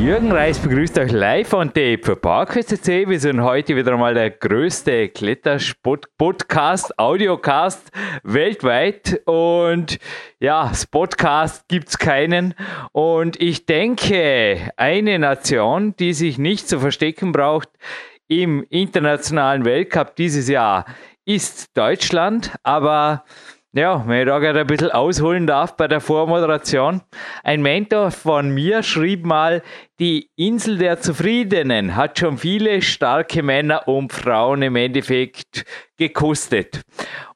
Jürgen Reis begrüßt euch live on tape für PowerQuest.cc. Wir sind heute wieder einmal der größte Klettersport-Podcast, Audiocast weltweit. Und ja, Spotcast gibt es keinen. Und ich denke, eine Nation, die sich nicht zu verstecken braucht im internationalen Weltcup dieses Jahr, ist Deutschland. Aber ja, wenn ich da gerade ein bisschen ausholen darf bei der Vormoderation. Ein Mentor von mir schrieb mal, die Insel der Zufriedenen hat schon viele starke Männer und Frauen im Endeffekt gekostet.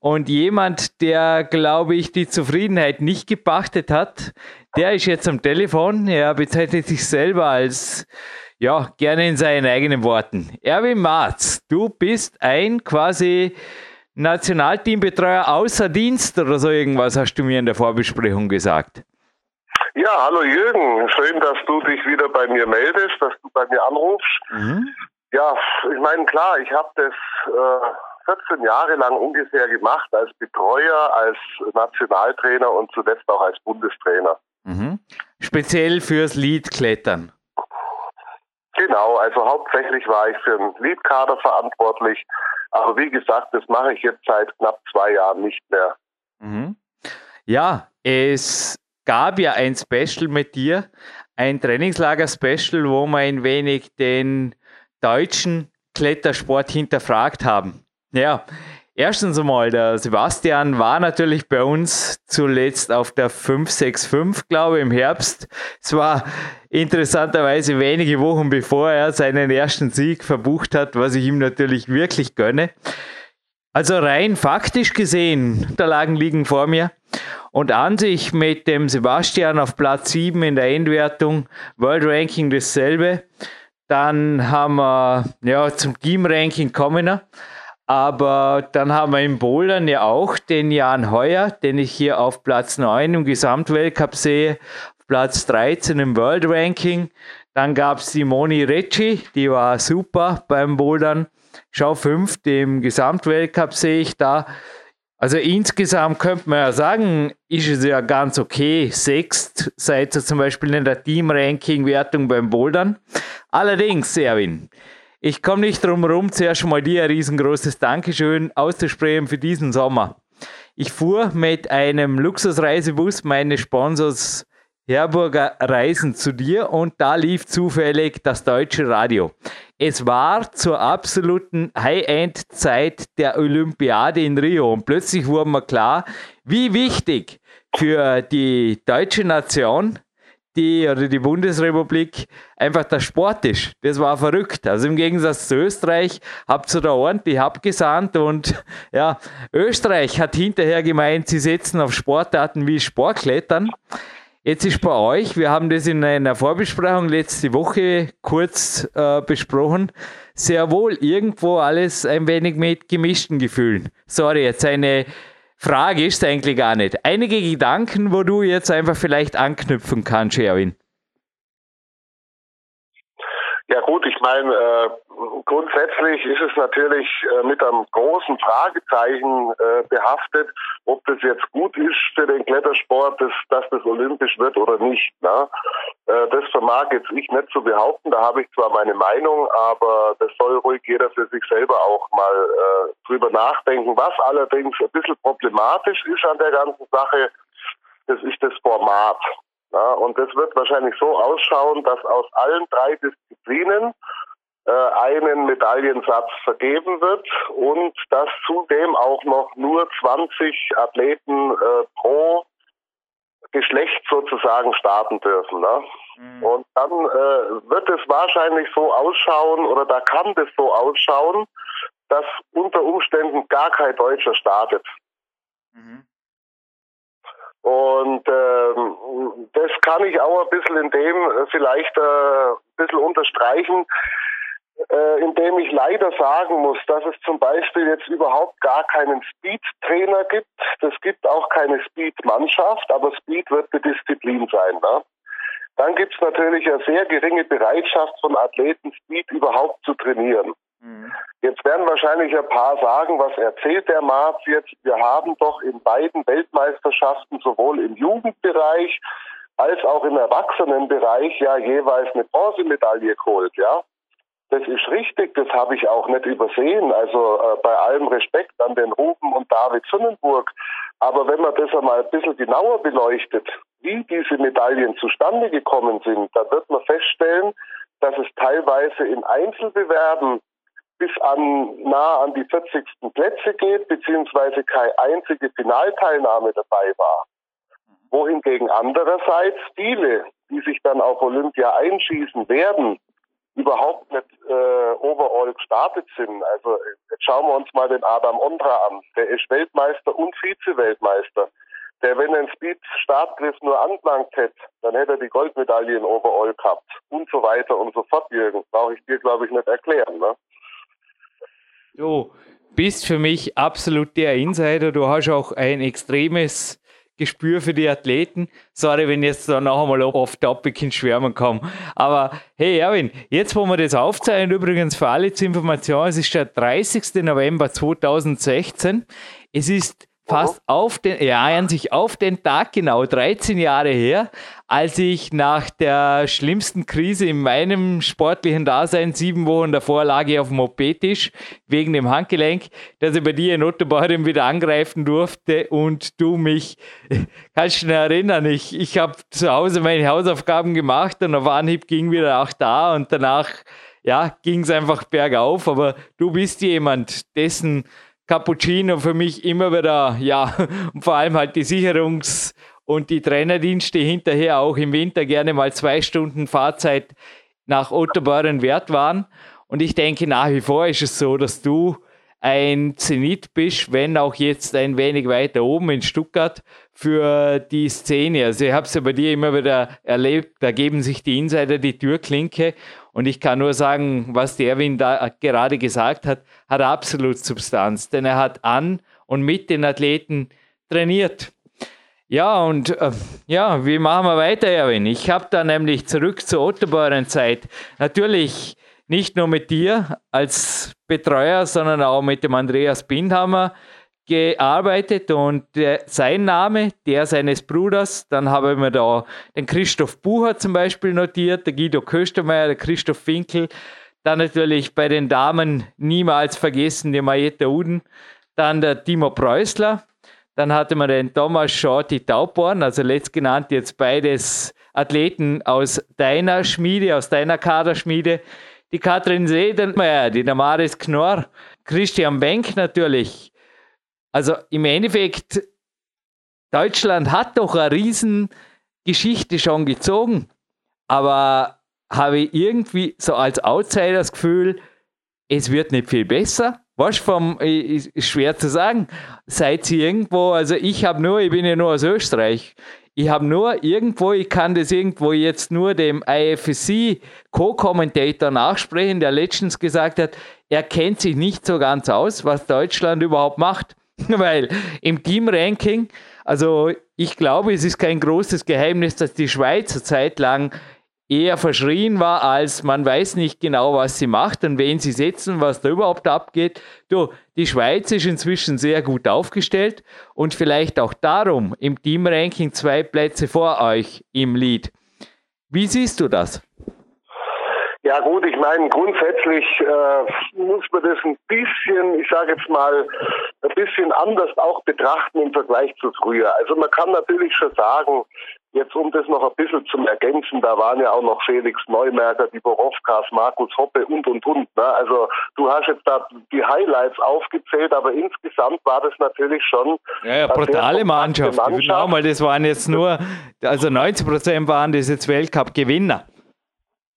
Und jemand, der, glaube ich, die Zufriedenheit nicht gepachtet hat, der ist jetzt am Telefon. Er bezeichnet sich selber als ja, gerne in seinen eigenen Worten. Erwin Marz, du bist ein quasi Nationalteambetreuer außer Dienst oder so irgendwas hast du mir in der Vorbesprechung gesagt. Ja, hallo Jürgen, schön, dass du dich wieder bei mir meldest, dass du bei mir anrufst. Mhm. Ja, ich meine, klar, ich habe das äh, 14 Jahre lang ungefähr gemacht als Betreuer, als Nationaltrainer und zuletzt auch als Bundestrainer. Mhm. Speziell fürs Leadklettern. Genau, also hauptsächlich war ich für den Leadkader verantwortlich aber wie gesagt, das mache ich jetzt seit knapp zwei Jahren nicht mehr. Mhm. Ja, es gab ja ein Special mit dir, ein Trainingslager-Special, wo wir ein wenig den deutschen Klettersport hinterfragt haben. Ja, Erstens einmal, der Sebastian war natürlich bei uns zuletzt auf der 565, glaube ich, im Herbst. Es war interessanterweise wenige Wochen bevor er seinen ersten Sieg verbucht hat, was ich ihm natürlich wirklich gönne. Also rein faktisch gesehen, Unterlagen liegen vor mir. Und an sich mit dem Sebastian auf Platz 7 in der Endwertung, World Ranking dasselbe. Dann haben wir ja, zum Team Ranking kommen. Aber dann haben wir im Bouldern ja auch den Jan Heuer, den ich hier auf Platz 9 im Gesamtweltcup sehe, Platz 13 im World Ranking. Dann gab es die Recci, die war super beim Bouldern. Schau 5 im Gesamtweltcup sehe ich da. Also insgesamt könnte man ja sagen, ist es ja ganz okay. Sechst seid ihr zum Beispiel in der Team-Ranking-Wertung beim Bouldern. Allerdings, Erwin, ich komme nicht drum herum, zuerst mal dir ein riesengroßes Dankeschön auszusprechen für diesen Sommer. Ich fuhr mit einem Luxusreisebus meines Sponsors Herburger Reisen zu dir und da lief zufällig das deutsche Radio. Es war zur absoluten High-End-Zeit der Olympiade in Rio und plötzlich wurde mir klar, wie wichtig für die deutsche Nation die oder die Bundesrepublik einfach der Sport ist. Das war verrückt. Also im Gegensatz zu Österreich habt ihr da ordentlich abgesandt und ja, Österreich hat hinterher gemeint, sie setzen auf Sportarten wie Sportklettern. Jetzt ist bei euch, wir haben das in einer Vorbesprechung letzte Woche kurz äh, besprochen, sehr wohl irgendwo alles ein wenig mit gemischten Gefühlen. Sorry, jetzt eine Frage ist eigentlich gar nicht. Einige Gedanken, wo du jetzt einfach vielleicht anknüpfen kannst, Erwin. Ja gut, ich meine, äh, grundsätzlich ist es natürlich äh, mit einem großen Fragezeichen äh, behaftet, ob das jetzt gut ist für den Klettersport, dass, dass das olympisch wird oder nicht. Ne? Äh, das vermag jetzt ich nicht zu behaupten. Da habe ich zwar meine Meinung, aber das soll ruhig jeder für sich selber auch mal drüber nachdenken. Was allerdings ein bisschen problematisch ist an der ganzen Sache, das ist das Format. Ja, und das wird wahrscheinlich so ausschauen, dass aus allen drei Disziplinen einen Medaillensatz vergeben wird und dass zudem auch noch nur 20 Athleten äh, pro Geschlecht sozusagen starten dürfen. Ne? Mhm. Und dann äh, wird es wahrscheinlich so ausschauen oder da kann das so ausschauen, dass unter Umständen gar kein Deutscher startet. Mhm. Und ähm, das kann ich auch ein bisschen in dem äh, vielleicht äh, ein bisschen unterstreichen, äh, indem ich leider sagen muss, dass es zum Beispiel jetzt überhaupt gar keinen Speed-Trainer gibt. Es gibt auch keine Speed-Mannschaft, aber Speed wird eine Disziplin sein. Ne? dann gibt es natürlich eine sehr geringe Bereitschaft von Athleten, Speed überhaupt zu trainieren. Mhm. Jetzt werden wahrscheinlich ein paar sagen, was erzählt der Marz jetzt? Wir haben doch in beiden Weltmeisterschaften sowohl im Jugendbereich als auch im Erwachsenenbereich ja jeweils eine Bronzemedaille geholt, ja. Das ist richtig, das habe ich auch nicht übersehen. Also äh, bei allem Respekt an den Ruben und David Sonnenburg. Aber wenn man das einmal ein bisschen genauer beleuchtet, wie diese Medaillen zustande gekommen sind, dann wird man feststellen, dass es teilweise in Einzelbewerben bis an nah an die 40. Plätze geht, beziehungsweise keine einzige Finalteilnahme dabei war. Wohingegen andererseits viele, die sich dann auf Olympia einschießen werden, überhaupt nicht äh, overall gestartet sind. Also jetzt schauen wir uns mal den Adam Ondra an. Der ist Weltmeister und Vize-Weltmeister. Der, wenn er einen Speed-Startgriff nur angelangt hätte, dann hätte er die Goldmedaille in Overall gehabt. Und so weiter und so fort, Jürgen. Brauche ich dir, glaube ich, nicht erklären. Ne? Du bist für mich absolut der Insider. Du hast auch ein extremes Gespür für die Athleten. Sorry, wenn ich jetzt da noch einmal auf Topic ins Schwärmen komme. Aber hey, Erwin, jetzt wo wir das aufzeichnen, übrigens für alle zur Information, es ist der 30. November 2016. Es ist fast auf den, ja, an sich auf den Tag genau 13 Jahre her, als ich nach der schlimmsten Krise in meinem sportlichen Dasein, sieben Wochen davor, lag ich auf dem OP-Tisch wegen dem Handgelenk, dass ich bei dir in Ottobarim wieder angreifen durfte und du mich, kannst du dich erinnern, ich, ich habe zu Hause meine Hausaufgaben gemacht und auf Anhieb ging wieder auch da und danach, ja, ging es einfach bergauf, aber du bist jemand, dessen Cappuccino für mich immer wieder, ja, und vor allem halt die Sicherungs- und die Trainerdienste hinterher auch im Winter gerne mal zwei Stunden Fahrzeit nach Ottoboren wert waren. Und ich denke nach wie vor ist es so, dass du ein Zenit bist, wenn auch jetzt ein wenig weiter oben in Stuttgart für die Szene. Also ich habe es ja bei dir immer wieder erlebt, da geben sich die Insider die Türklinke und ich kann nur sagen, was der Erwin da gerade gesagt hat, hat absolut Substanz, denn er hat an und mit den Athleten trainiert. Ja, und äh, ja, wie machen wir weiter, Erwin? Ich habe da nämlich zurück zur Ottoboren-Zeit natürlich nicht nur mit dir als Betreuer, sondern auch mit dem Andreas Bindhammer gearbeitet und der, sein Name, der seines Bruders, dann habe ich mir da den Christoph Bucher zum Beispiel notiert, der Guido Köstermeier, der Christoph Winkel, dann natürlich bei den Damen niemals vergessen die Marietta Uden, dann der Timo Preußler, dann hatte man den Thomas Shorty Tauborn, also letztgenannt jetzt beides Athleten aus deiner Schmiede, aus deiner Kaderschmiede, die Katrin Sedelmeier, die Damaris Knorr, Christian Benk natürlich, also im Endeffekt, Deutschland hat doch eine Riesengeschichte schon gezogen, aber habe ich irgendwie so als Outsider das Gefühl, es wird nicht viel besser. Was vom, ist schwer zu sagen. Seid ihr irgendwo, also ich habe nur, ich bin ja nur aus Österreich. Ich habe nur irgendwo, ich kann das irgendwo jetzt nur dem IFSC Co-Kommentator nachsprechen, der letztens gesagt hat, er kennt sich nicht so ganz aus, was Deutschland überhaupt macht. Weil im Team-Ranking, also ich glaube, es ist kein großes Geheimnis, dass die Schweiz eine Zeit lang eher verschrien war, als man weiß nicht genau, was sie macht und wen sie setzen, was da überhaupt abgeht. Du, die Schweiz ist inzwischen sehr gut aufgestellt und vielleicht auch darum im Team-Ranking zwei Plätze vor euch im Lead. Wie siehst du das? Ja gut, ich meine, grundsätzlich äh, muss man das ein bisschen, ich sage jetzt mal, ein bisschen anders auch betrachten im Vergleich zu früher. Also man kann natürlich schon sagen, jetzt um das noch ein bisschen zu ergänzen, da waren ja auch noch Felix Neumerker, die Borowkas, Markus Hoppe und und und. Ne? Also du hast jetzt da die Highlights aufgezählt, aber insgesamt war das natürlich schon. Ja, ja brutale Mannschaft. Mannschaft. Genau, mal, das waren jetzt nur, also 90 Prozent waren das jetzt Weltcup-Gewinner.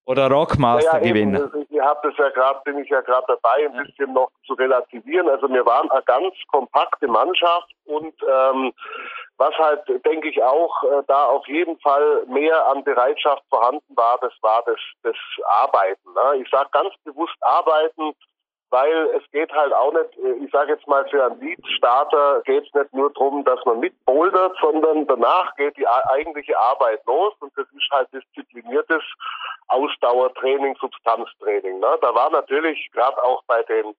Oder Rockmaster-Gewinner. Ja, ich habe das ja gerade, bin ich ja gerade dabei, ein bisschen noch zu relativieren. Also wir waren eine ganz kompakte Mannschaft und ähm, was halt, denke ich, auch äh, da auf jeden Fall mehr an Bereitschaft vorhanden war, das war das, das Arbeiten. Ne? Ich sage ganz bewusst Arbeiten, weil es geht halt auch nicht, äh, ich sage jetzt mal für einen Lead-Starter geht es nicht nur darum, dass man mitbouldert, sondern danach geht die eigentliche Arbeit los und das ist halt diszipliniertes Ausdauertraining, Substanztraining. Ne? Da war natürlich gerade auch bei den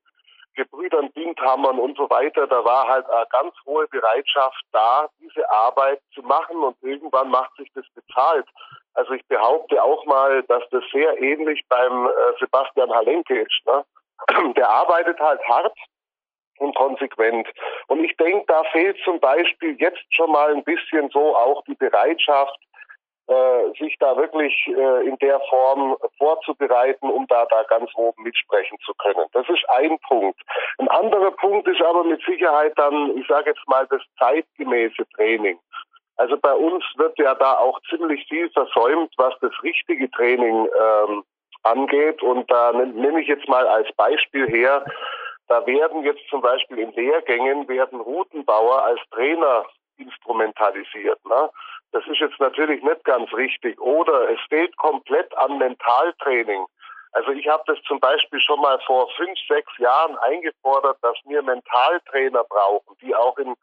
Gebrüdern Bindhammern und so weiter, da war halt eine ganz hohe Bereitschaft da, diese Arbeit zu machen und irgendwann macht sich das bezahlt. Also ich behaupte auch mal, dass das sehr ähnlich beim äh, Sebastian Halenke ist. Ne? Der arbeitet halt hart und konsequent. Und ich denke, da fehlt zum Beispiel jetzt schon mal ein bisschen so auch die Bereitschaft, äh, sich da wirklich äh, in der Form vorzubereiten, um da, da ganz oben mitsprechen zu können. Das ist ein Punkt. Ein anderer Punkt ist aber mit Sicherheit dann, ich sage jetzt mal, das zeitgemäße Training. Also bei uns wird ja da auch ziemlich viel versäumt, was das richtige Training ähm, angeht. Und da nehme ich jetzt mal als Beispiel her, da werden jetzt zum Beispiel in Lehrgängen werden Routenbauer als Trainer instrumentalisiert. Ne? Das ist jetzt natürlich nicht ganz richtig. Oder es fehlt komplett an Mentaltraining. Also ich habe das zum Beispiel schon mal vor fünf, sechs Jahren eingefordert, dass wir Mentaltrainer brauchen, die auch in,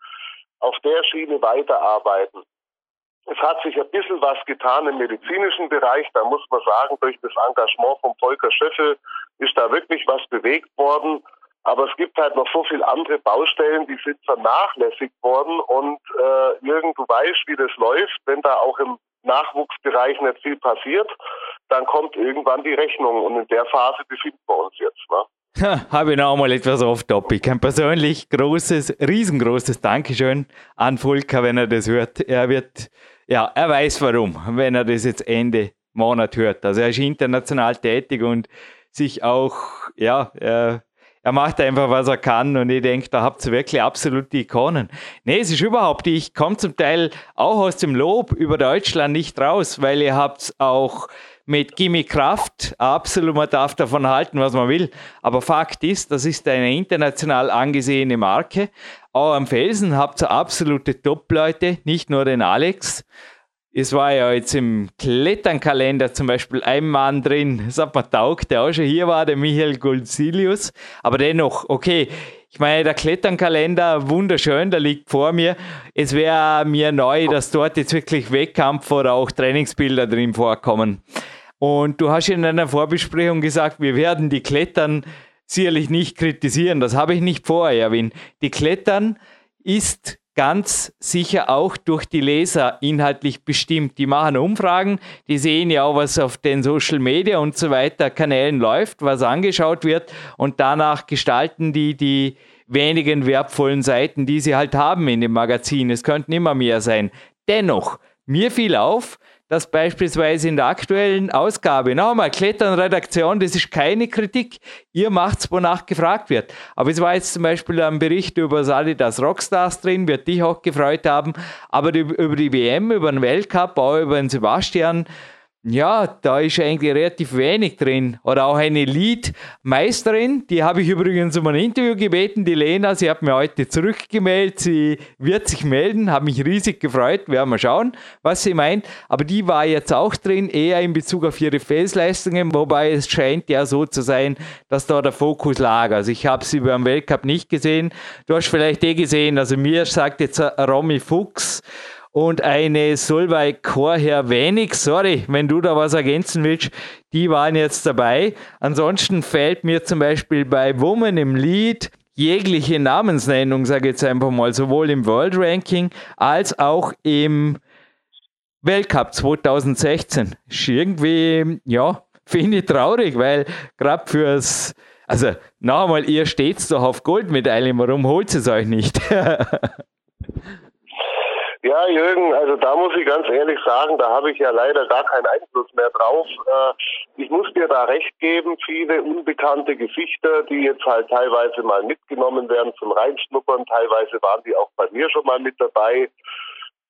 auf der Schiene weiterarbeiten. Es hat sich ein bisschen was getan im medizinischen Bereich. Da muss man sagen, durch das Engagement von Volker Schöffel ist da wirklich was bewegt worden. Aber es gibt halt noch so viele andere Baustellen, die sind vernachlässigt worden. Und äh, Jürgen, du weißt, wie das läuft. Wenn da auch im Nachwuchsbereich nicht viel passiert, dann kommt irgendwann die Rechnung. Und in der Phase befinden wir uns jetzt. Ne? Habe ich noch mal etwas auf Topic. Ein persönlich großes, riesengroßes Dankeschön an Volker, wenn er das hört. Er wird, ja, er weiß warum, wenn er das jetzt Ende Monat hört. Also er ist international tätig und sich auch, ja, äh, er macht einfach, was er kann und ich denke, da habt ihr wirklich absolute Ikonen. Nee, es ist überhaupt, ich komme zum Teil auch aus dem Lob über Deutschland nicht raus, weil ihr habt auch mit Gimme Kraft, absolut, man darf davon halten, was man will, aber Fakt ist, das ist eine international angesehene Marke. Auch am Felsen habt ihr absolute Top-Leute, nicht nur den Alex, es war ja jetzt im Kletternkalender zum Beispiel ein Mann drin, das hat man taugt, der auch schon hier war, der Michael Goldsilius. Aber dennoch, okay, ich meine, der Kletternkalender, wunderschön, der liegt vor mir. Es wäre mir neu, dass dort jetzt wirklich Wettkampf oder auch Trainingsbilder drin vorkommen. Und du hast in einer Vorbesprechung gesagt, wir werden die Klettern sicherlich nicht kritisieren. Das habe ich nicht vor, Erwin. Die Klettern ist ganz sicher auch durch die Leser inhaltlich bestimmt. Die machen Umfragen, die sehen ja auch, was auf den Social Media und so weiter Kanälen läuft, was angeschaut wird und danach gestalten die die wenigen wertvollen Seiten, die sie halt haben in dem Magazin. Es könnten immer mehr sein. Dennoch, mir fiel auf, dass beispielsweise in der aktuellen Ausgabe, nochmal, Kletternredaktion, das ist keine Kritik, ihr macht's, wonach gefragt wird. Aber es war jetzt zum Beispiel ein Bericht über das Adidas Rockstars drin, wird dich auch gefreut haben, aber über die WM, über den Weltcup, auch über den Sebastian, ja, da ist eigentlich relativ wenig drin. Oder auch eine Lead-Meisterin, die habe ich übrigens um ein Interview gebeten, die Lena, sie hat mir heute zurückgemeldet, sie wird sich melden, habe mich riesig gefreut, werden wir schauen, was sie meint. Aber die war jetzt auch drin, eher in Bezug auf ihre Felsleistungen, wobei es scheint ja so zu sein, dass da der Fokus lag. Also ich habe sie beim Weltcup nicht gesehen. Du hast vielleicht eh gesehen, also mir sagt jetzt Romy Fuchs, und eine Solveig Chorherr wenig. Sorry, wenn du da was ergänzen willst, die waren jetzt dabei. Ansonsten fällt mir zum Beispiel bei Woman im Lied jegliche Namensnennung, sage ich jetzt einfach mal, sowohl im World Ranking als auch im Weltcup 2016. Ist irgendwie, ja, finde ich traurig, weil gerade fürs, also noch einmal, ihr steht doch auf Goldmedaillen, warum holt es euch nicht? Ja, Jürgen, also da muss ich ganz ehrlich sagen, da habe ich ja leider gar keinen Einfluss mehr drauf. Äh, ich muss dir da recht geben, viele unbekannte Gesichter, die jetzt halt teilweise mal mitgenommen werden zum Reinschnuppern, teilweise waren die auch bei mir schon mal mit dabei.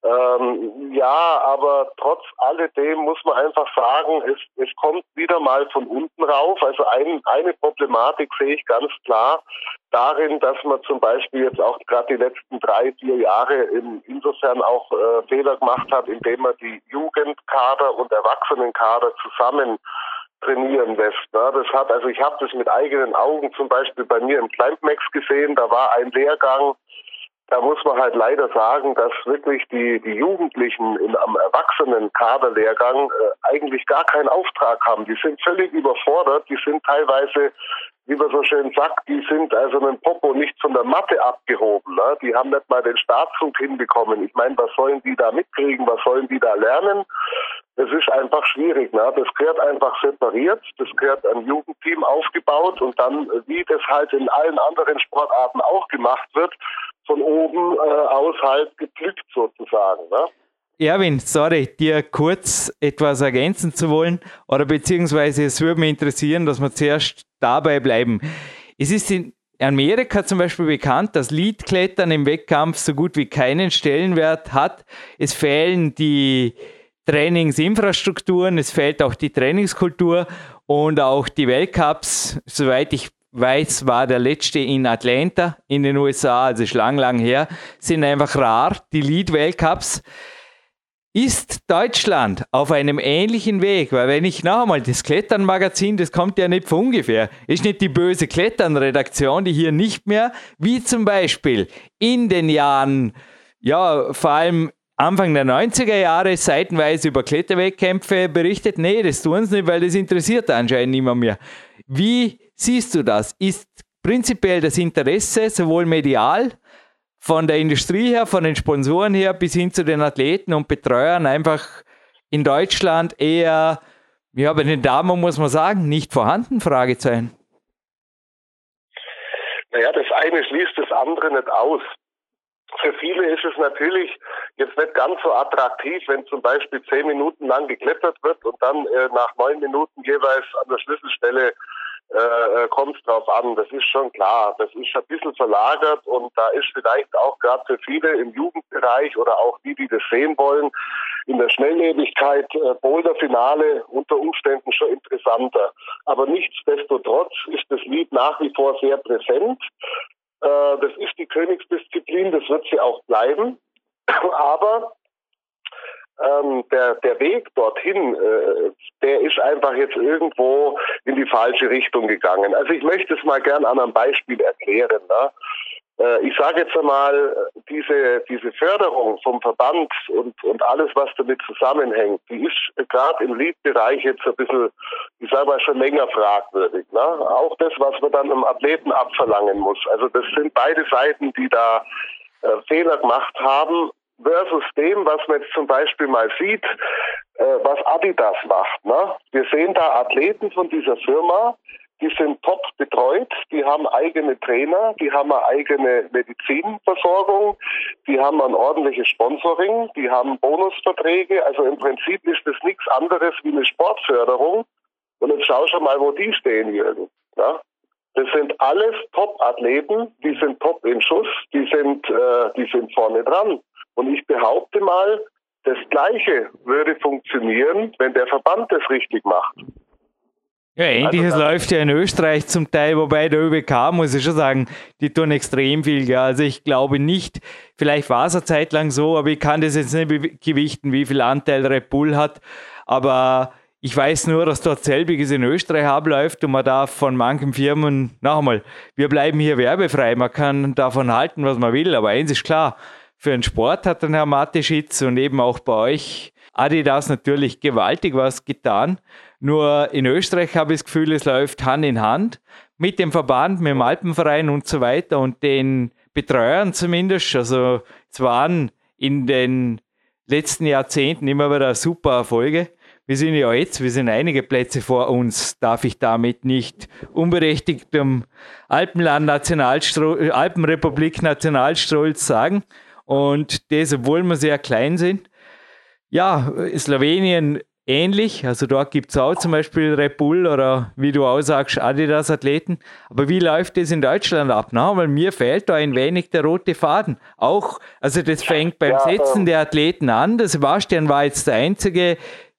Ähm, ja, aber trotz alledem muss man einfach sagen, es, es kommt wieder mal von unten rauf. Also ein, eine Problematik sehe ich ganz klar darin, dass man zum Beispiel jetzt auch gerade die letzten drei, vier Jahre in, insofern auch äh, Fehler gemacht hat, indem man die Jugendkader und Erwachsenenkader zusammen trainieren lässt. Ne? Das hat, also ich habe das mit eigenen Augen zum Beispiel bei mir im Climbmax gesehen. Da war ein Lehrgang, da muss man halt leider sagen, dass wirklich die, die Jugendlichen in, am Erwachsenen-Kaderlehrgang äh, eigentlich gar keinen Auftrag haben. Die sind völlig überfordert. Die sind teilweise, wie man so schön sagt, die sind also mit dem Popo nicht von der Matte abgehoben. Ne? Die haben nicht mal den Startzug hinbekommen. Ich meine, was sollen die da mitkriegen? Was sollen die da lernen? Das ist einfach schwierig. Ne? Das gehört einfach separiert. Das gehört ein Jugendteam aufgebaut und dann, wie das halt in allen anderen Sportarten auch gemacht wird, von oben äh, aus halt gepflückt sozusagen. Ne? Erwin, sorry, dir kurz etwas ergänzen zu wollen oder beziehungsweise es würde mich interessieren, dass wir zuerst dabei bleiben. Es ist in Amerika zum Beispiel bekannt, dass Leadklettern im Wettkampf so gut wie keinen Stellenwert hat. Es fehlen die Trainingsinfrastrukturen, es fehlt auch die Trainingskultur und auch die Weltcups, soweit ich weiß, war der letzte in Atlanta in den USA, also schon lang, lang her, sind einfach rar, die Lead-Weltcups. Ist Deutschland auf einem ähnlichen Weg? Weil wenn ich noch einmal das Klettern-Magazin, das kommt ja nicht von ungefähr, ist nicht die böse Klettern-Redaktion, die hier nicht mehr, wie zum Beispiel in den Jahren, ja, vor allem Anfang der 90er Jahre seitenweise über Kletterwettkämpfe berichtet. Nee, das tun sie nicht, weil das interessiert anscheinend niemand mehr. Wie siehst du das? Ist prinzipiell das Interesse sowohl medial von der Industrie her, von den Sponsoren her bis hin zu den Athleten und Betreuern einfach in Deutschland eher, ja, bei den Damen muss man sagen, nicht vorhanden? Fragezeichen. Naja, das eine schließt das andere nicht aus. Für viele ist es natürlich jetzt nicht ganz so attraktiv, wenn zum Beispiel zehn Minuten lang geklettert wird und dann äh, nach neun Minuten jeweils an der Schlüsselstelle äh, äh kommt drauf an. Das ist schon klar. Das ist ein bisschen verlagert und da ist vielleicht auch gerade für viele im Jugendbereich oder auch die, die das sehen wollen, in der Schnelllebigkeit äh, Boulder-Finale unter Umständen schon interessanter. Aber nichtsdestotrotz ist das Lied nach wie vor sehr präsent. Äh, das ist die Königsdisziplin, das wird sie auch bleiben. Aber ähm, der, der Weg dorthin, äh, der ist einfach jetzt irgendwo in die falsche Richtung gegangen. Also ich möchte es mal gern an einem Beispiel erklären. Ne? Äh, ich sage jetzt einmal, diese, diese Förderung vom Verband und, und alles, was damit zusammenhängt, die ist gerade im Lead-Bereich jetzt ein bisschen, ich sage mal, schon länger fragwürdig. Ne? Auch das, was man dann einem Athleten abverlangen muss. Also das sind beide Seiten, die da äh, Fehler gemacht haben versus dem, was man jetzt zum Beispiel mal sieht, äh, was Adidas macht. Ne? Wir sehen da Athleten von dieser Firma, die sind top betreut, die haben eigene Trainer, die haben eine eigene Medizinversorgung, die haben ein ordentliches Sponsoring, die haben Bonusverträge. Also im Prinzip ist das nichts anderes wie eine Sportförderung. Und jetzt schau schon mal, wo die stehen, Jürgen. Ja? Das sind alles Top-Athleten, die sind top in Schuss, die sind, äh, die sind vorne dran. Und ich behaupte mal, das Gleiche würde funktionieren, wenn der Verband das richtig macht. Ja, ähnliches also, läuft ja in Österreich zum Teil, wobei der ÖBK, muss ich schon sagen, die tun extrem viel. Ja. Also ich glaube nicht, vielleicht war es eine Zeit lang so, aber ich kann das jetzt nicht gewichten, wie viel Anteil Red Bull hat. Aber ich weiß nur, dass dort selbiges in Österreich abläuft und man darf von manchen Firmen, noch einmal, wir bleiben hier werbefrei, man kann davon halten, was man will, aber eins ist klar, für den Sport hat dann Herr Mateschitz und eben auch bei euch Adidas natürlich gewaltig was getan. Nur in Österreich habe ich das Gefühl, es läuft Hand in Hand mit dem Verband, mit dem Alpenverein und so weiter und den Betreuern zumindest. Also es waren in den letzten Jahrzehnten immer wieder super Erfolge. Wir sind ja jetzt, wir sind einige Plätze vor uns, darf ich damit nicht unberechtigtem Alpenland Nationalstolz, Alpenrepublik Nationalstolz sagen. Und das, obwohl wir sehr klein sind. Ja, Slowenien ähnlich. Also dort gibt es auch zum Beispiel Red Bull oder wie du auch sagst, Adidas-Athleten. Aber wie läuft das in Deutschland ab? Na, weil mir fehlt da ein wenig der rote Faden. Auch, also das fängt beim Setzen der Athleten an. Der Sebastian war jetzt der einzige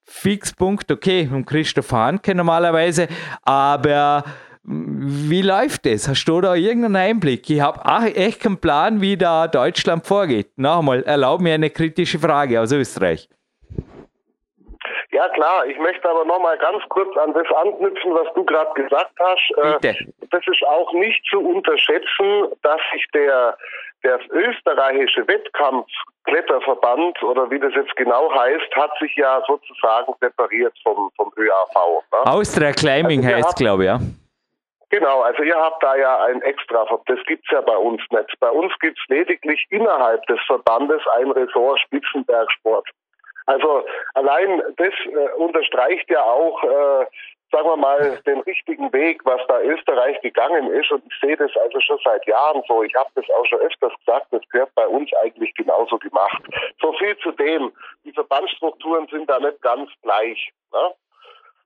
Fixpunkt, okay, und Christoph Hanke normalerweise, aber wie läuft das? Hast du da irgendeinen Einblick? Ich habe echt keinen Plan, wie da Deutschland vorgeht. Nochmal, erlaub mir eine kritische Frage aus Österreich. Ja klar, ich möchte aber noch mal ganz kurz an das anknüpfen, was du gerade gesagt hast. Äh, Bitte. Das ist auch nicht zu unterschätzen, dass sich der, der österreichische Wettkampfkletterverband oder wie das jetzt genau heißt, hat sich ja sozusagen separiert vom, vom ÖAV. Ne? Austria Climbing also heißt, glaube ich, ja. Genau, also ihr habt da ja ein extra, das gibt's ja bei uns nicht. Bei uns gibt's lediglich innerhalb des Verbandes ein Ressort Spitzenbergsport. Also allein das äh, unterstreicht ja auch, äh, sagen wir mal, den richtigen Weg, was da Österreich gegangen ist. Und ich sehe das also schon seit Jahren so. Ich habe das auch schon öfters gesagt, das gehört bei uns eigentlich genauso gemacht. So viel zu dem. Die Verbandsstrukturen sind da nicht ganz gleich. Ne?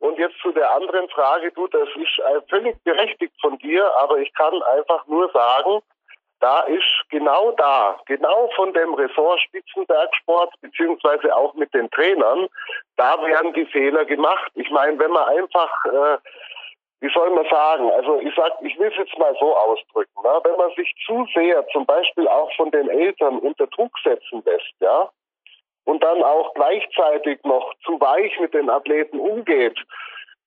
Und jetzt zu der anderen Frage, du, das ist äh, völlig berechtigt von dir, aber ich kann einfach nur sagen, da ist genau da, genau von dem Ressort Spitzenbergsport, beziehungsweise auch mit den Trainern, da werden die Fehler gemacht. Ich meine, wenn man einfach, äh, wie soll man sagen, also ich sag, ich will es jetzt mal so ausdrücken, ne? wenn man sich zu sehr zum Beispiel auch von den Eltern unter Druck setzen lässt, ja, und dann auch gleichzeitig noch zu weich mit den Athleten umgeht,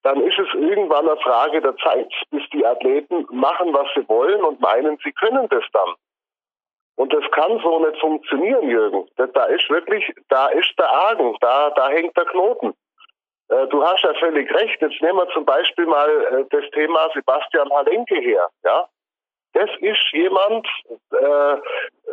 dann ist es irgendwann eine Frage der Zeit, bis die Athleten machen, was sie wollen und meinen, sie können das dann. Und das kann so nicht funktionieren, Jürgen. Da ist wirklich, da ist der Argen, da, da hängt der Knoten. Äh, du hast ja völlig recht. Jetzt nehmen wir zum Beispiel mal äh, das Thema Sebastian Halenke her. Ja, das ist jemand, äh,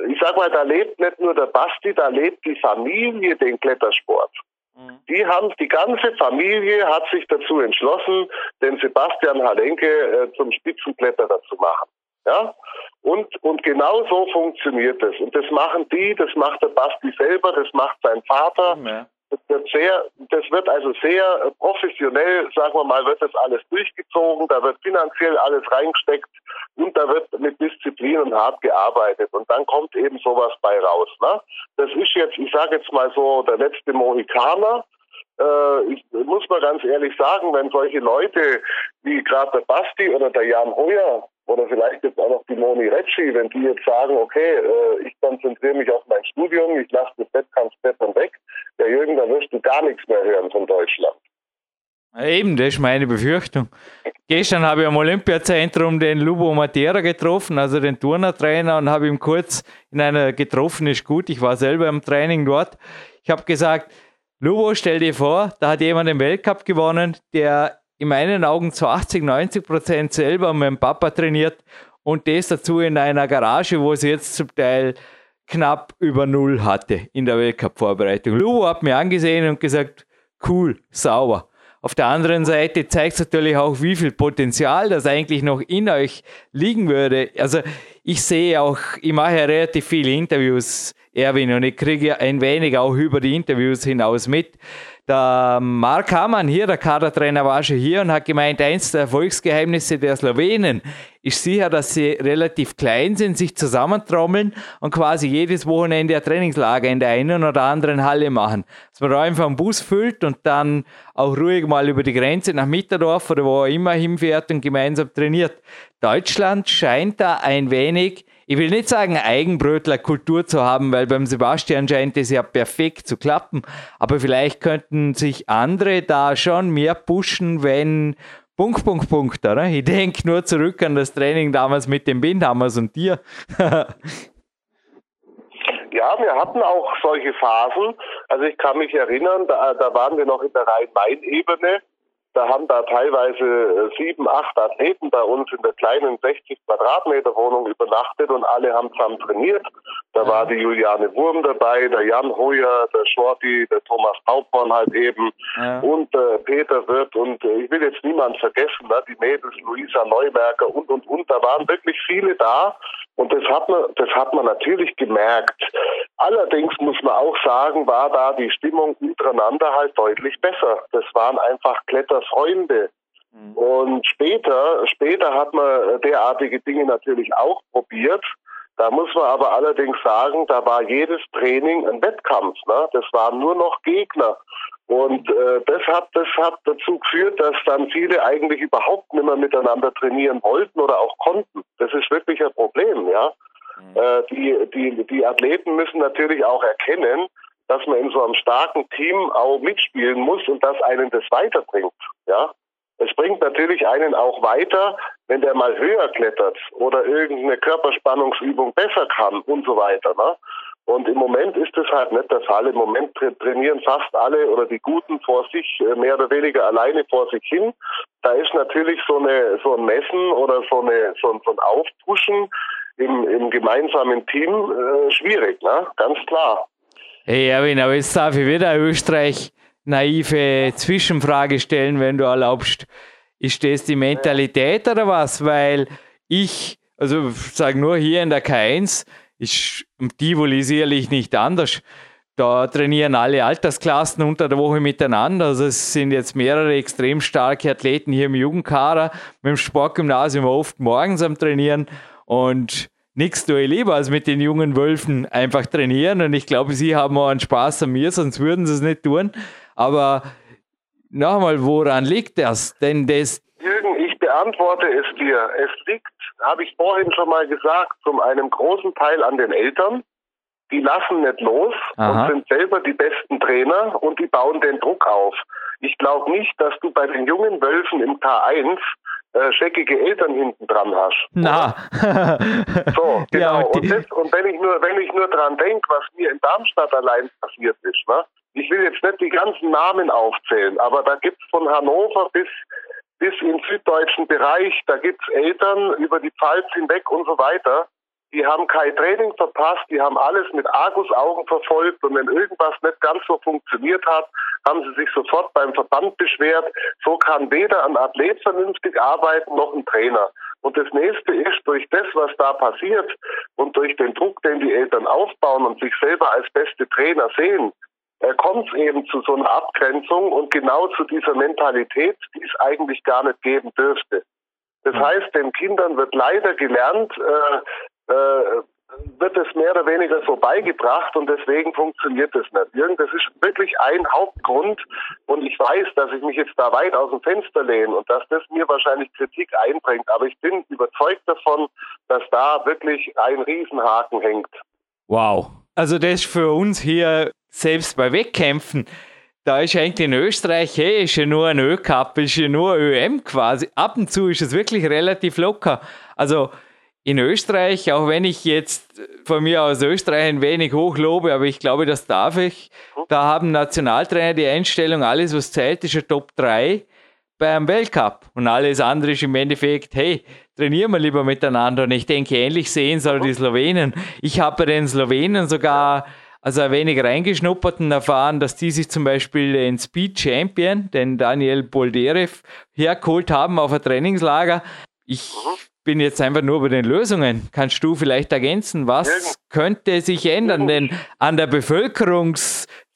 ich sag mal, da lebt nicht nur der Basti, da lebt die Familie den Klettersport. Mhm. Die haben, die ganze Familie hat sich dazu entschlossen, den Sebastian Halenke äh, zum Spitzenkletterer zu machen. Ja? Und, und genau so funktioniert es. Und das machen die, das macht der Basti selber, das macht sein Vater. Ja. Das wird sehr, das wird also sehr professionell, sagen wir mal, wird das alles durchgezogen, da wird finanziell alles reingesteckt und da wird mit Disziplin und hart gearbeitet und dann kommt eben sowas bei raus. Ne? Das ist jetzt, ich sage jetzt mal so, der letzte Mohikaner. Äh, ich muss mal ganz ehrlich sagen, wenn solche Leute wie gerade der Basti oder der Jan Hoyer oder vielleicht jetzt auch noch die Moni Recci, wenn die jetzt sagen, okay, äh, ich konzentriere mich auf mein Studium, ich lasse das Wettkampfblättern weg, der Jürgen, da wirst du gar nichts mehr hören von Deutschland. Eben, das ist meine Befürchtung. Gestern habe ich am Olympiazentrum den Lubo Matera getroffen, also den Turnertrainer, und habe ihn kurz in einer getroffen, ist gut, ich war selber im Training dort. Ich habe gesagt, Lubo, stell dir vor, da hat jemand den Weltcup gewonnen, der in meinen Augen zu 80, 90 Prozent selber mit dem Papa trainiert und das dazu in einer Garage, wo sie jetzt zum Teil knapp über Null hatte in der Weltcup-Vorbereitung. Lubo hat mir angesehen und gesagt, cool, sauber. Auf der anderen Seite zeigt es natürlich auch, wie viel Potenzial das eigentlich noch in euch liegen würde. Also ich sehe auch, ich mache ja relativ viele Interviews, Erwin, und ich kriege ein wenig auch über die Interviews hinaus mit. Der Mark Hamann hier, der Kadertrainer, war schon hier und hat gemeint, eins der Erfolgsgeheimnisse der Slowenen ist sicher, dass sie relativ klein sind, sich zusammentrommeln und quasi jedes Wochenende ein Trainingslager in der einen oder anderen Halle machen. Dass man da einfach einen Bus füllt und dann auch ruhig mal über die Grenze nach Mitterdorf oder wo er immer hinfährt und gemeinsam trainiert. Deutschland scheint da ein wenig ich will nicht sagen, Eigenbrötler-Kultur zu haben, weil beim Sebastian scheint es ja perfekt zu klappen. Aber vielleicht könnten sich andere da schon mehr pushen, wenn Punkt, Punkt, Punkt, oder? Ich denke nur zurück an das Training damals mit den Bindhammers und dir. ja, wir hatten auch solche Phasen. Also ich kann mich erinnern, da, da waren wir noch in der Rhein-Main-Ebene da haben da teilweise äh, sieben, acht Athleten bei uns in der kleinen 60 Quadratmeter Wohnung übernachtet und alle haben zusammen trainiert. Da war die Juliane Wurm dabei, der Jan Hoyer, der Shorty, der Thomas Hauptmann halt eben ja. und äh, Peter Wirth und äh, ich will jetzt niemand vergessen, ne? die Mädels, Luisa Neuberger und und und. Da waren wirklich viele da und das hat man, das hat man natürlich gemerkt. Allerdings muss man auch sagen, war da die Stimmung untereinander halt deutlich besser. Das waren einfach Kletterfreunde. Mhm. Und später, später hat man derartige Dinge natürlich auch probiert. Da muss man aber allerdings sagen, da war jedes Training ein Wettkampf. Ne? Das waren nur noch Gegner. Und äh, das, hat, das hat dazu geführt, dass dann viele eigentlich überhaupt nicht mehr miteinander trainieren wollten oder auch konnten. Das ist wirklich ein Problem, ja. Mhm. Äh, die, die, die Athleten müssen natürlich auch erkennen, dass man in so einem starken Team auch mitspielen muss und dass einen das weiterbringt. Ja, es bringt natürlich einen auch weiter, wenn der mal höher klettert oder irgendeine Körperspannungsübung besser kann und so weiter. Ne? Und im Moment ist das halt nicht der Fall. Im Moment trainieren fast alle oder die Guten vor sich, äh, mehr oder weniger alleine vor sich hin. Da ist natürlich so, eine, so ein Messen oder so, eine, so, ein, so ein Aufpushen im, im gemeinsamen Team äh, schwierig, ne? ganz klar. Hey Erwin, aber jetzt darf ich wieder Österreich naive Zwischenfrage stellen, wenn du erlaubst. Ist das die Mentalität oder was? Weil ich, also sage nur hier in der K1, ist im Tivoli sicherlich nicht anders. Da trainieren alle Altersklassen unter der Woche miteinander. Also es sind jetzt mehrere extrem starke Athleten hier im Jugendkader. Mit dem Sportgymnasium oft morgens am Trainieren. Und nichts tue ich lieber als mit den jungen Wölfen einfach trainieren. Und ich glaube, sie haben auch einen Spaß an mir, sonst würden sie es nicht tun. Aber nochmal, woran liegt das? Denn das. Jürgen, ich beantworte es dir. Es liegt, habe ich vorhin schon mal gesagt, zum einem großen Teil an den Eltern. Die lassen nicht los Aha. und sind selber die besten Trainer und die bauen den Druck auf. Ich glaube nicht, dass du bei den jungen Wölfen im K1 äh, scheckige Eltern hinten dran hast. Na. so, genau. Ja, und, das, und, wenn ich nur, wenn ich nur dran denke, was mir in Darmstadt allein passiert ist, ne? Ich will jetzt nicht die ganzen Namen aufzählen, aber da gibt's von Hannover bis bis im süddeutschen Bereich, da gibt's Eltern über die Pfalz hinweg und so weiter, die haben kein Training verpasst, die haben alles mit Argusaugen verfolgt und wenn irgendwas nicht ganz so funktioniert hat, haben sie sich sofort beim Verband beschwert. So kann weder ein Athlet vernünftig arbeiten noch ein Trainer. Und das nächste ist, durch das, was da passiert und durch den Druck, den die Eltern aufbauen und sich selber als beste Trainer sehen, äh, kommt es eben zu so einer Abgrenzung und genau zu dieser Mentalität, die es eigentlich gar nicht geben dürfte. Das heißt, den Kindern wird leider gelernt, äh, äh, wird es mehr oder weniger so beigebracht und deswegen funktioniert es nicht. Jürgen, das ist wirklich ein Hauptgrund und ich weiß, dass ich mich jetzt da weit aus dem Fenster lehne und dass das mir wahrscheinlich Kritik einbringt, aber ich bin überzeugt davon, dass da wirklich ein Riesenhaken hängt. Wow. Also das ist für uns hier selbst bei Wettkämpfen da ist eigentlich in Österreich, hey, ist ja nur ein Ö-Cup, ist ja nur ÖM quasi. Ab und zu ist es wirklich relativ locker. Also in Österreich, auch wenn ich jetzt von mir aus Österreich ein wenig hochlobe, aber ich glaube, das darf ich, da haben Nationaltrainer die Einstellung, alles was zählt, ist ein Top 3 beim Weltcup. Und alles andere ist im Endeffekt, hey, trainieren wir lieber miteinander. Und ich denke, ähnlich sehen soll die Slowenen. Ich habe bei den Slowenen sogar also ein wenig reingeschnuppert und erfahren, dass die sich zum Beispiel den Speed Champion, den Daniel Bolderev, hergeholt haben auf ein Trainingslager. Ich bin jetzt einfach nur bei den Lösungen. Kannst du vielleicht ergänzen, was könnte sich ändern? Denn an der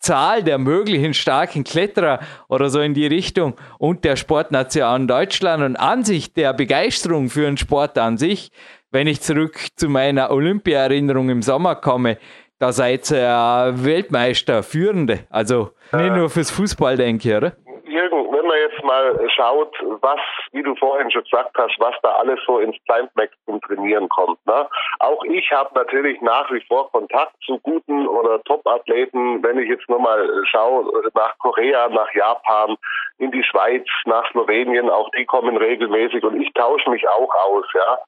Bevölkerungszahl der möglichen starken Kletterer oder so in die Richtung und der Sportnation Deutschland und an sich der Begeisterung für den Sport an sich, wenn ich zurück zu meiner Olympia-Erinnerung im Sommer komme, da seid ihr Weltmeister, Führende. Also nicht nur fürs Fußball, denke ich, oder? Jürgen, wenn man jetzt mal schaut, was, wie du vorhin schon gesagt hast, was da alles so ins Climax zum Trainieren kommt. Ne? Auch ich habe natürlich nach wie vor Kontakt zu guten oder Top-Athleten, wenn ich jetzt nur mal schaue, nach Korea, nach Japan, in die Schweiz, nach Slowenien, auch die kommen regelmäßig und ich tausche mich auch aus, ja.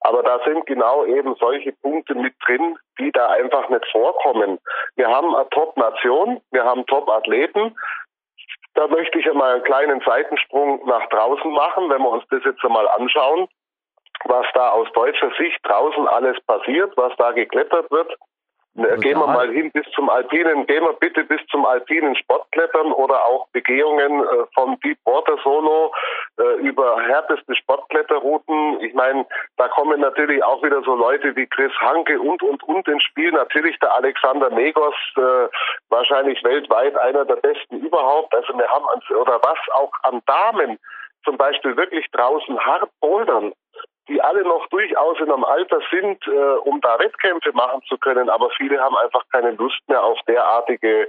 Aber da sind genau eben solche Punkte mit drin, die da einfach nicht vorkommen. Wir haben eine Top-Nation, wir haben Top-Athleten. Da möchte ich einmal einen kleinen Seitensprung nach draußen machen, wenn wir uns das jetzt einmal anschauen, was da aus deutscher Sicht draußen alles passiert, was da geklettert wird. Total. Gehen wir mal hin bis zum alpinen, gehen wir bitte bis zum alpinen Sportklettern oder auch Begehungen äh, vom Deepwater Solo äh, über härteste Sportkletterrouten. Ich meine, da kommen natürlich auch wieder so Leute wie Chris Hanke und und und ins Spiel. Natürlich der Alexander Negos, äh, wahrscheinlich weltweit einer der besten überhaupt. Also wir haben oder was auch an Damen zum Beispiel wirklich draußen hart bouldern die alle noch durchaus in einem Alter sind, äh, um da Wettkämpfe machen zu können, aber viele haben einfach keine Lust mehr auf derartige,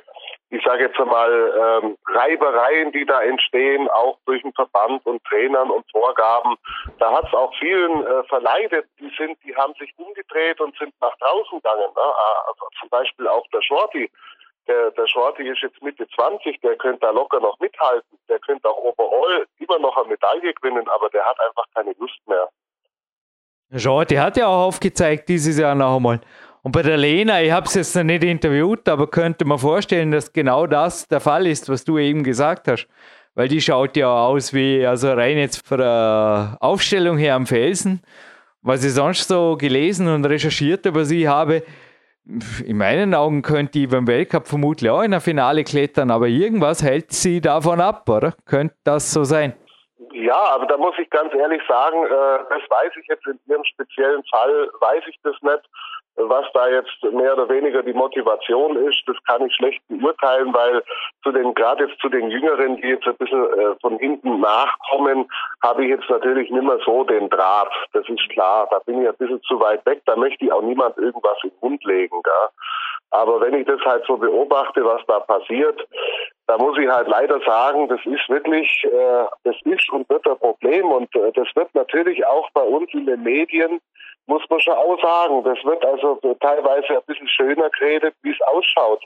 ich sage jetzt einmal, ähm, Reibereien, die da entstehen, auch durch den Verband und Trainern und Vorgaben. Da hat es auch vielen äh, verleidet, die sind, die haben sich umgedreht und sind nach draußen gegangen. Ne? Also zum Beispiel auch der Shorty, der, der Shorty ist jetzt Mitte 20, der könnte da locker noch mithalten, der könnte auch overall immer noch eine Medaille gewinnen, aber der hat einfach keine Lust mehr. Shorty hat ja auch aufgezeigt dieses Jahr noch einmal. Und bei der Lena, ich habe es jetzt noch nicht interviewt, aber könnte man vorstellen, dass genau das der Fall ist, was du eben gesagt hast. Weil die schaut ja aus wie, also rein jetzt von der Aufstellung her am Felsen, was ich sonst so gelesen und recherchiert über sie habe, in meinen Augen könnte die beim Weltcup vermutlich auch in der Finale klettern, aber irgendwas hält sie davon ab, oder? Könnte das so sein? Ja, aber da muss ich ganz ehrlich sagen, äh, das weiß ich jetzt in Ihrem speziellen Fall, weiß ich das nicht. Was da jetzt mehr oder weniger die Motivation ist, das kann ich schlecht beurteilen, weil zu den, gerade jetzt zu den Jüngeren, die jetzt ein bisschen äh, von hinten nachkommen, habe ich jetzt natürlich nicht mehr so den Draht. Das ist klar. Da bin ich ein bisschen zu weit weg. Da möchte ich auch niemand irgendwas in den Mund legen. Gell? Aber wenn ich das halt so beobachte, was da passiert, da muss ich halt leider sagen, das ist wirklich, äh, das ist und wird ein Problem und äh, das wird natürlich auch bei uns in den Medien muss man schon auch sagen. Das wird also teilweise ein bisschen schöner geredet, wie es ausschaut.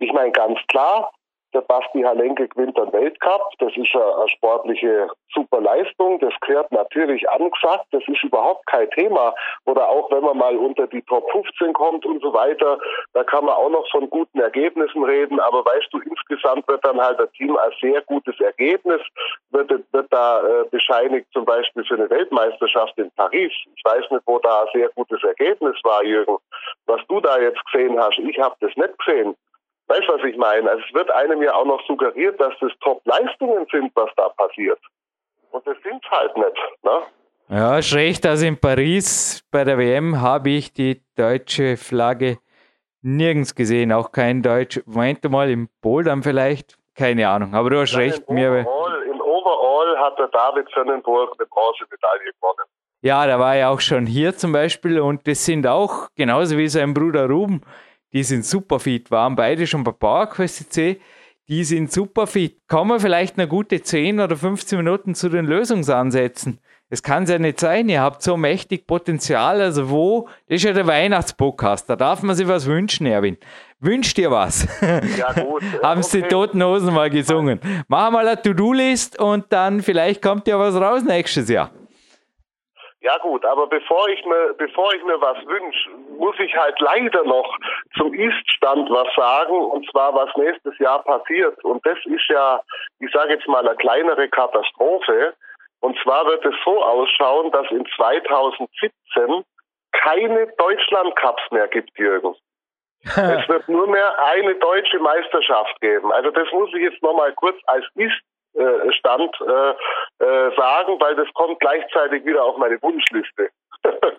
Ich meine, ganz klar, der Basti Halenke gewinnt den Weltcup. Das ist eine, sportliche Superleistung. Das gehört natürlich angesagt. Das ist überhaupt kein Thema. Oder auch wenn man mal unter die Top 15 kommt und so weiter, da kann man auch noch von guten Ergebnissen reden. Aber weißt du, insgesamt wird dann halt das Team als sehr gutes Ergebnis, wird, wird da äh, bescheinigt, zum Beispiel für eine Weltmeisterschaft in Paris. Ich weiß nicht, wo da ein sehr gutes Ergebnis war, Jürgen. Was du da jetzt gesehen hast, ich habe das nicht gesehen. Weißt du, was ich meine? Also es wird einem ja auch noch suggeriert, dass das Top-Leistungen sind, was da passiert. Und das sind halt nicht. Ne? Ja, ist recht. Also in Paris bei der WM habe ich die deutsche Flagge nirgends gesehen. Auch kein Deutsch. Moment mal, im Bouldern vielleicht? Keine Ahnung. Aber du hast Nein, recht. In Overall, in Overall hat der David Sonnenburg eine Bronzemedaille gewonnen. Ja, der war ja auch schon hier zum Beispiel und das sind auch, genauso wie sein Bruder Ruben, die sind super fit, waren beide schon bei PowerQuest C, die sind super fit. Kann man vielleicht eine gute 10 oder 15 Minuten zu den Lösungsansätzen? Es kann ja nicht sein, ihr habt so mächtig Potenzial, also wo, das ist ja der Weihnachtspodcast, da darf man sich was wünschen, Erwin. Wünscht dir was? Ja, gut. Haben okay. die Toten Hosen mal gesungen. Machen wir mal eine To-Do-List und dann vielleicht kommt ja was raus nächstes Jahr. Ja gut, aber bevor ich mir, bevor ich mir was wünsche, muss ich halt leider noch zum Ist-Stand was sagen, und zwar was nächstes Jahr passiert. Und das ist ja, ich sage jetzt mal, eine kleinere Katastrophe. Und zwar wird es so ausschauen, dass in 2017 keine Deutschland-Cups mehr gibt, Jürgen. es wird nur mehr eine deutsche Meisterschaft geben. Also das muss ich jetzt nochmal kurz als Ist äh, Stand äh, äh, sagen, weil das kommt gleichzeitig wieder auf meine Wunschliste.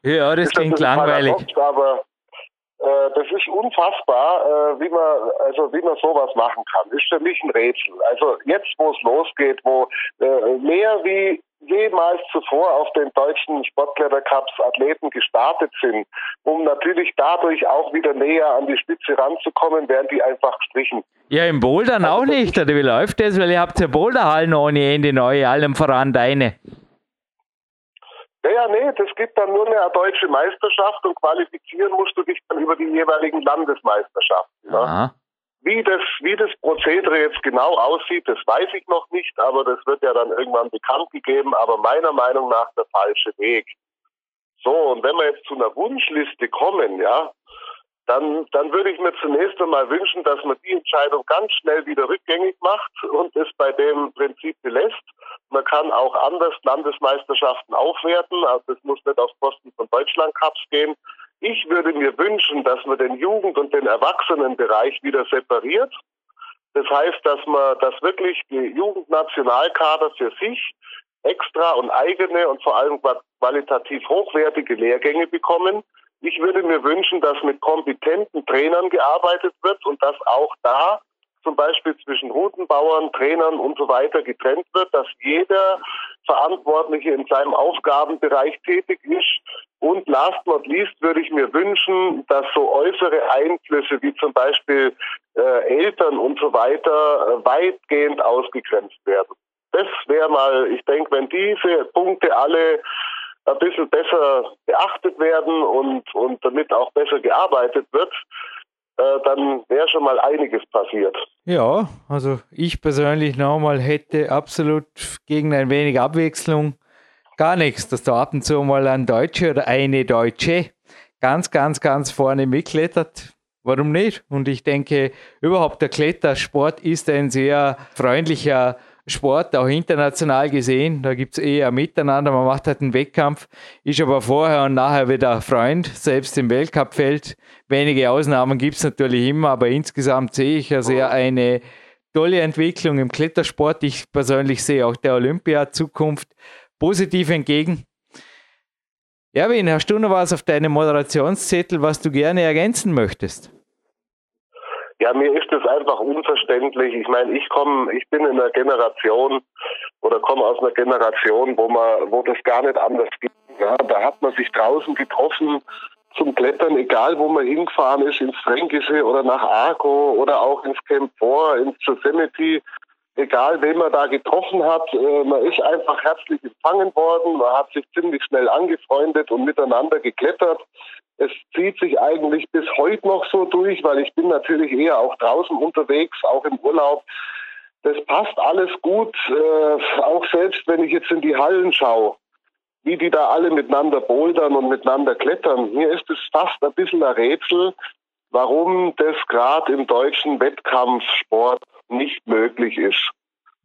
Ja, das klingt langweilig. aber äh, das ist unfassbar, äh, wie man also wie man sowas machen kann. Ist für mich ein Rätsel. Also jetzt, wo es losgeht, wo äh, mehr wie jemals zuvor auf den deutschen Sportklettercups Athleten gestartet sind, um natürlich dadurch auch wieder näher an die Spitze ranzukommen, werden die einfach gestrichen. Ja, im Bouldern also auch nicht, oder wie läuft das? Weil ihr habt ja Boulderhallen ohne Ende neu, allem voran deine. Ja, ja, nee, das gibt dann nur eine deutsche Meisterschaft und qualifizieren musst du dich dann über die jeweiligen Landesmeisterschaften. Ne? Wie das, wie das Prozedere jetzt genau aussieht, das weiß ich noch nicht, aber das wird ja dann irgendwann bekannt gegeben, aber meiner Meinung nach der falsche Weg. So, und wenn wir jetzt zu einer Wunschliste kommen, ja, dann, dann würde ich mir zunächst einmal wünschen, dass man die Entscheidung ganz schnell wieder rückgängig macht und es bei dem Prinzip belässt. Man kann auch anders Landesmeisterschaften aufwerten, also das muss nicht auf Kosten von Deutschland Cups gehen. Ich würde mir wünschen, dass man den Jugend- und den Erwachsenenbereich wieder separiert. Das heißt, dass man, dass wirklich die Jugendnationalkader für sich extra und eigene und vor allem qualitativ hochwertige Lehrgänge bekommen. Ich würde mir wünschen, dass mit kompetenten Trainern gearbeitet wird und dass auch da zum Beispiel zwischen Routenbauern, Trainern und so weiter getrennt wird, dass jeder Verantwortliche in seinem Aufgabenbereich tätig ist. Und last not least würde ich mir wünschen, dass so äußere Einflüsse wie zum Beispiel äh, Eltern und so weiter äh, weitgehend ausgegrenzt werden. Das wäre mal, ich denke, wenn diese Punkte alle ein bisschen besser beachtet werden und, und damit auch besser gearbeitet wird, äh, dann wäre schon mal einiges passiert. Ja, also ich persönlich nochmal hätte absolut gegen ein wenig Abwechslung gar nichts, dass da ab und zu mal ein Deutscher oder eine Deutsche ganz, ganz, ganz vorne mitklettert. Warum nicht? Und ich denke, überhaupt der Klettersport ist ein sehr freundlicher Sport, auch international gesehen. Da gibt es eher Miteinander, man macht halt einen Wettkampf, ist aber vorher und nachher wieder Freund, selbst im Weltcupfeld. Wenige Ausnahmen gibt es natürlich immer, aber insgesamt sehe ich ja sehr eine tolle Entwicklung im Klettersport. Ich persönlich sehe auch der Olympia-Zukunft positiv entgegen. Erwin, du noch was auf deinem Moderationszettel, was du gerne ergänzen möchtest? Ja, mir ist das einfach unverständlich. Ich meine, ich komme, ich bin in einer Generation oder komme aus einer Generation, wo man, wo das gar nicht anders geht. Ja, da hat man sich draußen getroffen zum Klettern, egal wo man hingefahren ist, ins Fränkische oder nach Arco oder auch ins Camp 4, ins Yosemite. Egal, wen man da getroffen hat, äh, man ist einfach herzlich empfangen worden, man hat sich ziemlich schnell angefreundet und miteinander geklettert es zieht sich eigentlich bis heute noch so durch, weil ich bin natürlich eher auch draußen unterwegs, auch im Urlaub. Das passt alles gut, äh, auch selbst wenn ich jetzt in die Hallen schaue, wie die da alle miteinander bouldern und miteinander klettern. Mir ist es fast ein bisschen ein Rätsel, warum das gerade im deutschen Wettkampfsport nicht möglich ist.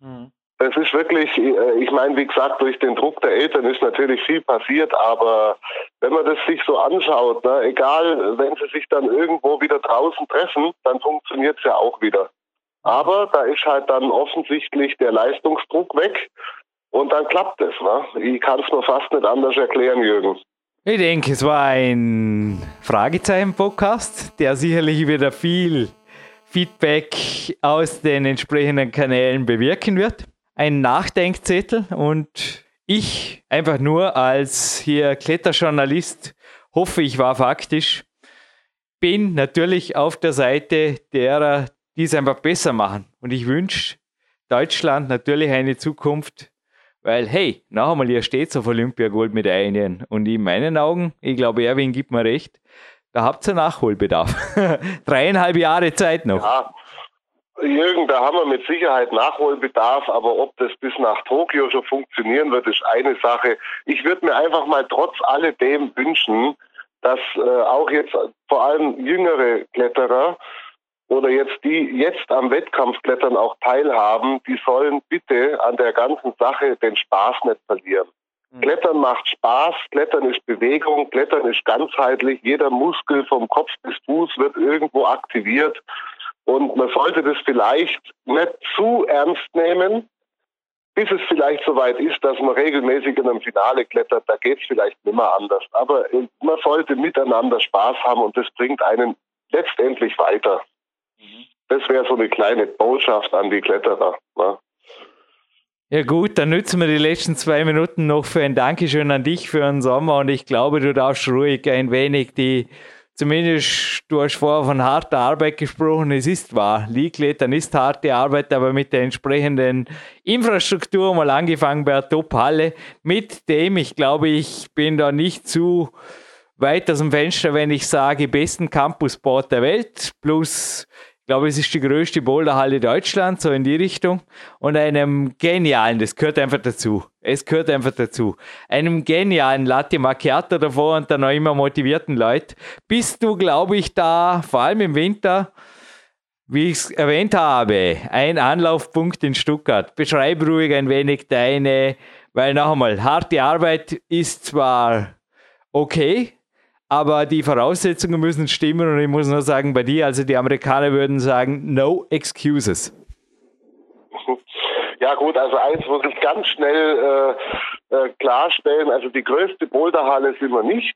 Mhm. Es ist wirklich, äh, ich meine, wie gesagt, durch den Druck der Eltern ist natürlich viel passiert, aber wenn man das sich so anschaut, ne, egal, wenn sie sich dann irgendwo wieder draußen treffen, dann funktioniert es ja auch wieder. Aber da ist halt dann offensichtlich der Leistungsdruck weg und dann klappt es. Ne? Ich kann es mir fast nicht anders erklären, Jürgen. Ich denke, es war ein Fragezeichen-Podcast, der sicherlich wieder viel Feedback aus den entsprechenden Kanälen bewirken wird ein Nachdenkzettel und ich einfach nur als hier Kletterjournalist hoffe, ich war faktisch, bin natürlich auf der Seite derer, die es einfach besser machen. Und ich wünsche Deutschland natürlich eine Zukunft, weil, hey, noch einmal, ihr steht auf Olympiagoldmedaillen. Und in meinen Augen, ich glaube, Erwin gibt mir recht, da habt ihr Nachholbedarf. Dreieinhalb Jahre Zeit noch. Ja, Jürgen, da haben wir mit Sicherheit Nachholbedarf, aber ob das bis nach Tokio schon funktionieren wird, ist eine Sache. Ich würde mir einfach mal trotz alledem wünschen, dass äh, auch jetzt vor allem jüngere Kletterer oder jetzt die jetzt am Wettkampfklettern auch teilhaben, die sollen bitte an der ganzen Sache den Spaß nicht verlieren. Mhm. Klettern macht Spaß, Klettern ist Bewegung, Klettern ist ganzheitlich, jeder Muskel vom Kopf bis Fuß wird irgendwo aktiviert. Und man sollte das vielleicht nicht zu ernst nehmen, bis es vielleicht soweit ist, dass man regelmäßig in einem Finale klettert. Da geht es vielleicht nimmer anders. Aber äh, man sollte miteinander Spaß haben und das bringt einen letztendlich weiter. Mhm. Das wäre so eine kleine Botschaft an die Kletterer. Ne? Ja gut, dann nützen wir die letzten zwei Minuten noch für ein Dankeschön an dich für den Sommer und ich glaube, du darfst ruhig ein wenig die zumindest, du hast vorher von harter Arbeit gesprochen, es ist wahr, Liegklettern ist harte Arbeit, aber mit der entsprechenden Infrastruktur, mal angefangen bei der Top-Halle, mit dem, ich glaube, ich bin da nicht zu weit aus dem Fenster, wenn ich sage, besten Campusboard der Welt, plus glaube, es ist die größte Boulderhalle Deutschlands, so in die Richtung. Und einem genialen, das gehört einfach dazu. Es gehört einfach dazu. Einem genialen Latte Macchiato davor und dann noch immer motivierten Leuten. Bist du, glaube ich, da, vor allem im Winter, wie ich es erwähnt habe, ein Anlaufpunkt in Stuttgart. Beschreib ruhig ein wenig deine, weil noch einmal, harte Arbeit ist zwar okay, aber die Voraussetzungen müssen stimmen und ich muss nur sagen, bei dir, also die Amerikaner würden sagen, no excuses. Ja gut, also eins muss ich ganz schnell äh, äh, klarstellen, also die größte Boulderhalle sind wir nicht.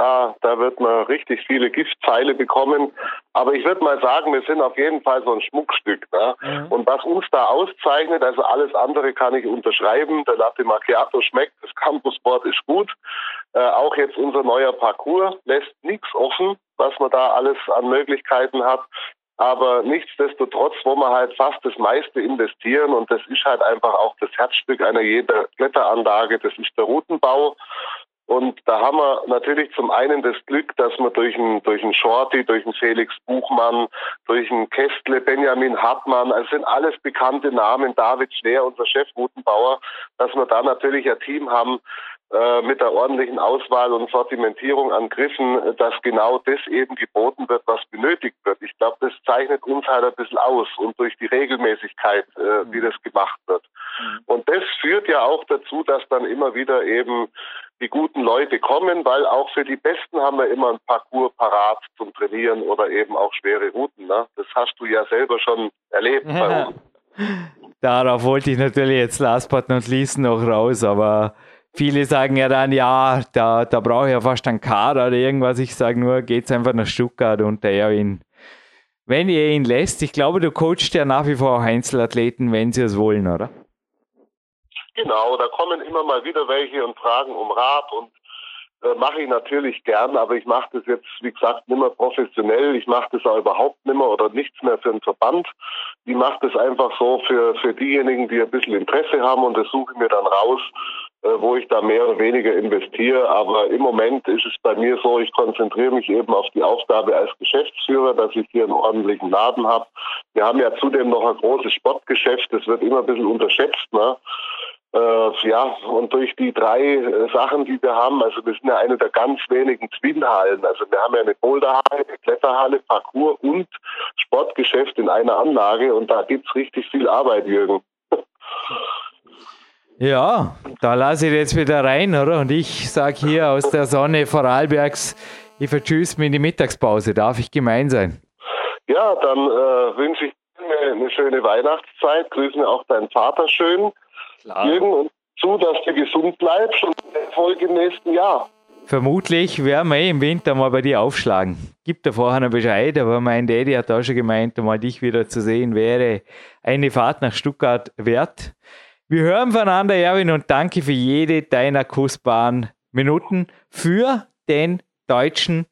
Da, da wird man richtig viele Giftpfeile bekommen. Aber ich würde mal sagen, wir sind auf jeden Fall so ein Schmuckstück. Ne? Mhm. Und was uns da auszeichnet, also alles andere kann ich unterschreiben. Der Latte Macchiato schmeckt, das Campusboard ist gut. Äh, auch jetzt unser neuer Parcours lässt nichts offen, was man da alles an Möglichkeiten hat. Aber nichtsdestotrotz wo wir halt fast das meiste investieren und das ist halt einfach auch das Herzstück einer jeder Kletteranlage. Das ist der Routenbau. Und da haben wir natürlich zum einen das Glück, dass wir durch einen, durch einen Shorty, durch einen Felix Buchmann, durch einen Kestle, Benjamin Hartmann, also sind alles bekannte Namen, David Schwer, unser Chef Routenbauer, dass wir da natürlich ein Team haben, äh, mit der ordentlichen Auswahl und Sortimentierung an Griffen, dass genau das eben geboten wird, was benötigt wird. Ich glaube, das zeichnet uns halt ein bisschen aus und durch die Regelmäßigkeit, äh, wie mhm. das gemacht wird. Mhm. Und das führt ja auch dazu, dass dann immer wieder eben die guten Leute kommen, weil auch für die Besten haben wir immer ein Parcours parat zum Trainieren oder eben auch schwere Routen. Ne? Das hast du ja selber schon erlebt bei uns. Darauf wollte ich natürlich jetzt last but not least noch raus, aber Viele sagen ja dann, ja, da, da brauche ich ja fast einen Kader oder irgendwas. Ich sage nur, geht's einfach nach Stuttgart und der Erwin. Wenn ihr ihn lässt, ich glaube, du coachst ja nach wie vor auch Einzelathleten, wenn sie es wollen, oder? Genau, da kommen immer mal wieder welche und fragen um Rat und äh, mache ich natürlich gern, aber ich mache das jetzt, wie gesagt, nicht mehr professionell. Ich mache das auch überhaupt nicht mehr oder nichts mehr für einen Verband. Ich mache das einfach so für, für diejenigen, die ein bisschen Interesse haben und das suche ich mir dann raus äh, wo ich da mehr oder weniger investiere. Aber im Moment ist es bei mir so, ich konzentriere mich eben auf die Aufgabe als Geschäftsführer, dass ich hier einen ordentlichen Laden habe. Wir haben ja zudem noch ein großes Sportgeschäft, das wird immer ein bisschen unterschätzt. Ne? Äh, ja, und durch die drei äh, Sachen, die wir haben, also wir sind ja eine der ganz wenigen Twin-Hallen. Also wir haben ja eine Boulderhalle, eine Kletterhalle, Parcours und Sportgeschäft in einer Anlage und da gibt's richtig viel Arbeit, Jürgen. Ja, da lasse ich jetzt wieder rein, oder? Und ich sage hier aus der Sonne Vorarlbergs, ich vertschüss mir in die Mittagspause. Darf ich gemein sein? Ja, dann äh, wünsche ich dir eine schöne Weihnachtszeit. Grüßen auch deinen Vater schön. Klar. Jürgen, und zu, dass du gesund bleibst und Erfolg im nächsten Jahr. Vermutlich werden wir eh im Winter mal bei dir aufschlagen. Gibt da vorher noch Bescheid, aber mein Daddy hat auch schon gemeint, mal dich wieder zu sehen, wäre eine Fahrt nach Stuttgart wert. Wir hören voneinander, Erwin, und danke für jede deiner kostbaren Minuten für den deutschen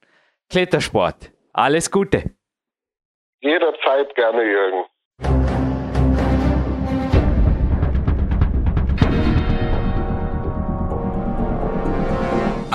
Klettersport. Alles Gute. Jederzeit gerne, Jürgen.